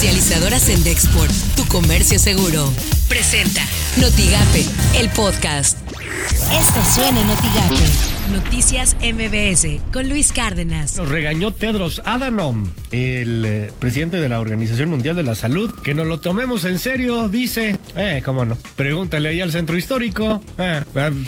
Comercializadoras en Dexport, tu comercio seguro. Presenta Notigape, el podcast. Esto suena en Notigape. Noticias MBS con Luis Cárdenas. Nos regañó Tedros Adhanom, el eh, presidente de la Organización Mundial de la Salud, que nos lo tomemos en serio, dice. Eh, cómo no. Pregúntale ahí al centro histórico, eh,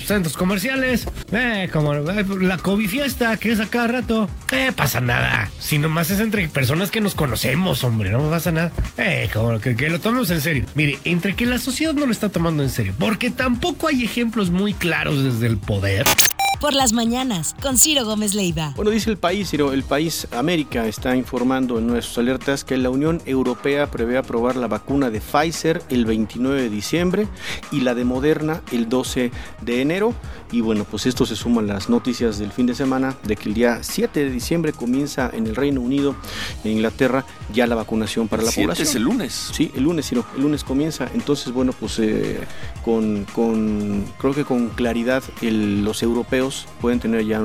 centros comerciales, eh, como eh, la COVID fiesta que es a cada rato. Eh, pasa nada. Si nomás es entre personas que nos conocemos, hombre, no pasa nada. Eh, como que, que lo tomemos en serio. Mire, entre que la sociedad no lo está tomando en serio, porque tampoco hay ejemplos muy claros desde el poder por las mañanas con Ciro Gómez Leiva. Bueno, dice el país, Ciro, el país América está informando en nuestras alertas que la Unión Europea prevé aprobar la vacuna de Pfizer el 29 de diciembre y la de Moderna el 12 de enero. Y bueno, pues esto se suman las noticias del fin de semana de que el día 7 de diciembre comienza en el Reino Unido, en Inglaterra, ya la vacunación para la población. es el lunes. Sí, el lunes, Ciro, el lunes comienza. Entonces, bueno, pues eh, con, con, creo que con claridad los europeos pueden tener ya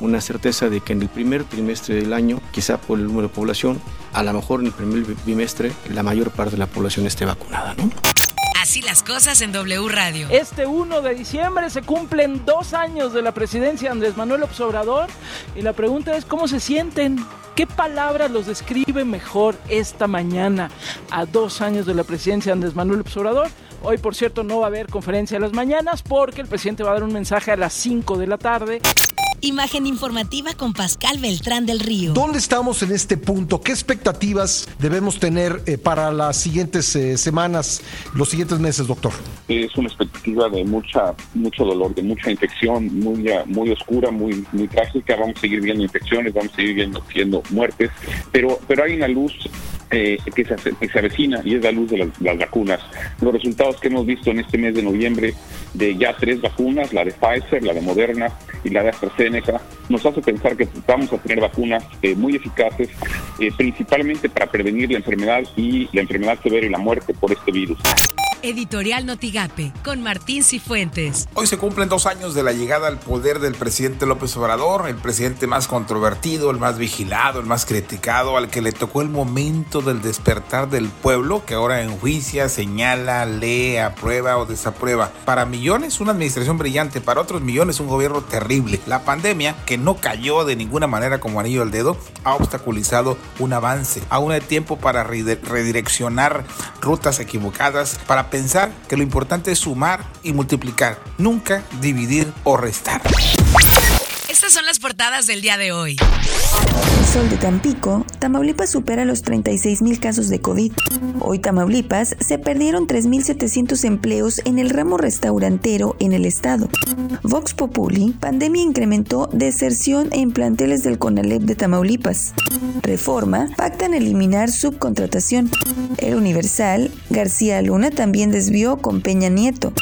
una, certeza de que en el primer trimestre del año, quizá por el número de población, a lo mejor en el primer bimestre la mayor parte de la población esté vacunada, ¿no? Así las cosas en W Radio. Este 1 de diciembre se cumplen dos años de la presidencia de Andrés Manuel Obrador y la pregunta es cómo se sienten. ¿Qué palabras los describe mejor esta mañana a dos años de la presidencia de Andrés Manuel Obrador? Hoy, por cierto, no va a haber conferencia a las mañanas porque el presidente va a dar un mensaje a las 5 de la tarde. Imagen informativa con Pascal Beltrán del Río. ¿Dónde estamos en este punto? ¿Qué expectativas debemos tener eh, para las siguientes eh, semanas, los siguientes meses, doctor? Es una expectativa de mucha, mucho dolor, de mucha infección, muy, muy oscura, muy, muy trágica. Vamos a seguir viendo infecciones, vamos a seguir viendo, viendo muertes, pero, pero hay una luz eh, que, se, que, se, avecina y es la luz de las, vacunas. Los resultados que hemos visto en este mes de noviembre de ya tres vacunas, la de Pfizer, la de Moderna y la de AstraZeneca, nos hace pensar que vamos a tener vacunas eh, muy eficaces, eh, principalmente para prevenir la enfermedad y la enfermedad severa y la muerte por este virus. Editorial Notigape, con Martín Cifuentes. Hoy se cumplen dos años de la llegada al poder del presidente López Obrador, el presidente más controvertido, el más vigilado, el más criticado, al que le tocó el momento del despertar del pueblo, que ahora enjuicia, señala, lee, aprueba o desaprueba. Para millones, una administración brillante, para otros millones, un gobierno terrible. La pandemia, que no cayó de ninguna manera como anillo al dedo, ha obstaculizado un avance. Aún hay tiempo para redireccionar rutas equivocadas, para pensar que lo importante es sumar y multiplicar, nunca dividir o restar. Son las portadas del día de hoy. El sol de Tampico, Tamaulipas supera los 36 mil casos de COVID. Hoy Tamaulipas se perdieron 3.700 empleos en el ramo restaurantero en el estado. Vox Populi, pandemia incrementó deserción en planteles del CONALEP de Tamaulipas. Reforma, pactan eliminar subcontratación. El Universal, García Luna también desvió con Peña Nieto.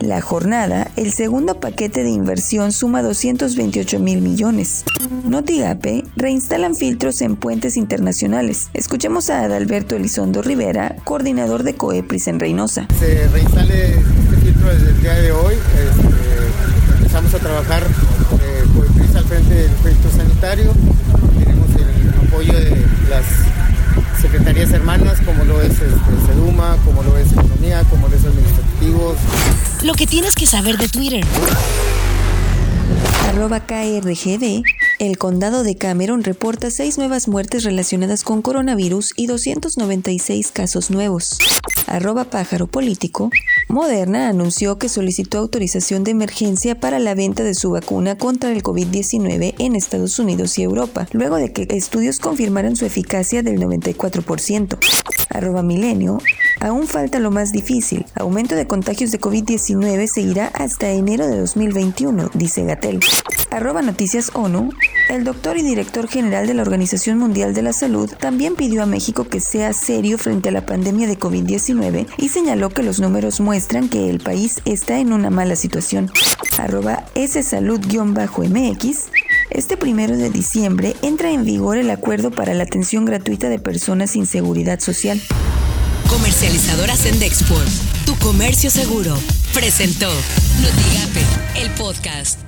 La jornada, el segundo paquete de inversión suma 228 mil millones. Notigape, reinstalan filtros en puentes internacionales. Escuchemos a Adalberto Elizondo Rivera, coordinador de COEPRIS en Reynosa. Se reinstale este filtro desde el día de hoy. Este, empezamos a trabajar eh, COEPRIS al frente del proyecto sanitario. Tenemos el apoyo de las secretarías hermanas, como lo es este, SEDUMA, como lo es Economía, como lo es Administrativos. Lo que tienes que saber de Twitter. Arroba KRGD el condado de Cameron reporta seis nuevas muertes relacionadas con coronavirus y 296 casos nuevos. Arroba pájaro político. Moderna anunció que solicitó autorización de emergencia para la venta de su vacuna contra el COVID-19 en Estados Unidos y Europa, luego de que estudios confirmaran su eficacia del 94%. Arroba milenio. Aún falta lo más difícil. Aumento de contagios de COVID-19 seguirá hasta enero de 2021, dice Gatel. Arroba Noticias ONU. El doctor y director general de la Organización Mundial de la Salud también pidió a México que sea serio frente a la pandemia de COVID-19 y señaló que los números muestran que el país está en una mala situación. Arroba ssalud-mx. Este primero de diciembre entra en vigor el acuerdo para la atención gratuita de personas sin seguridad social. Comercializadoras en Dexport, tu comercio seguro, presentó Notigape, el podcast.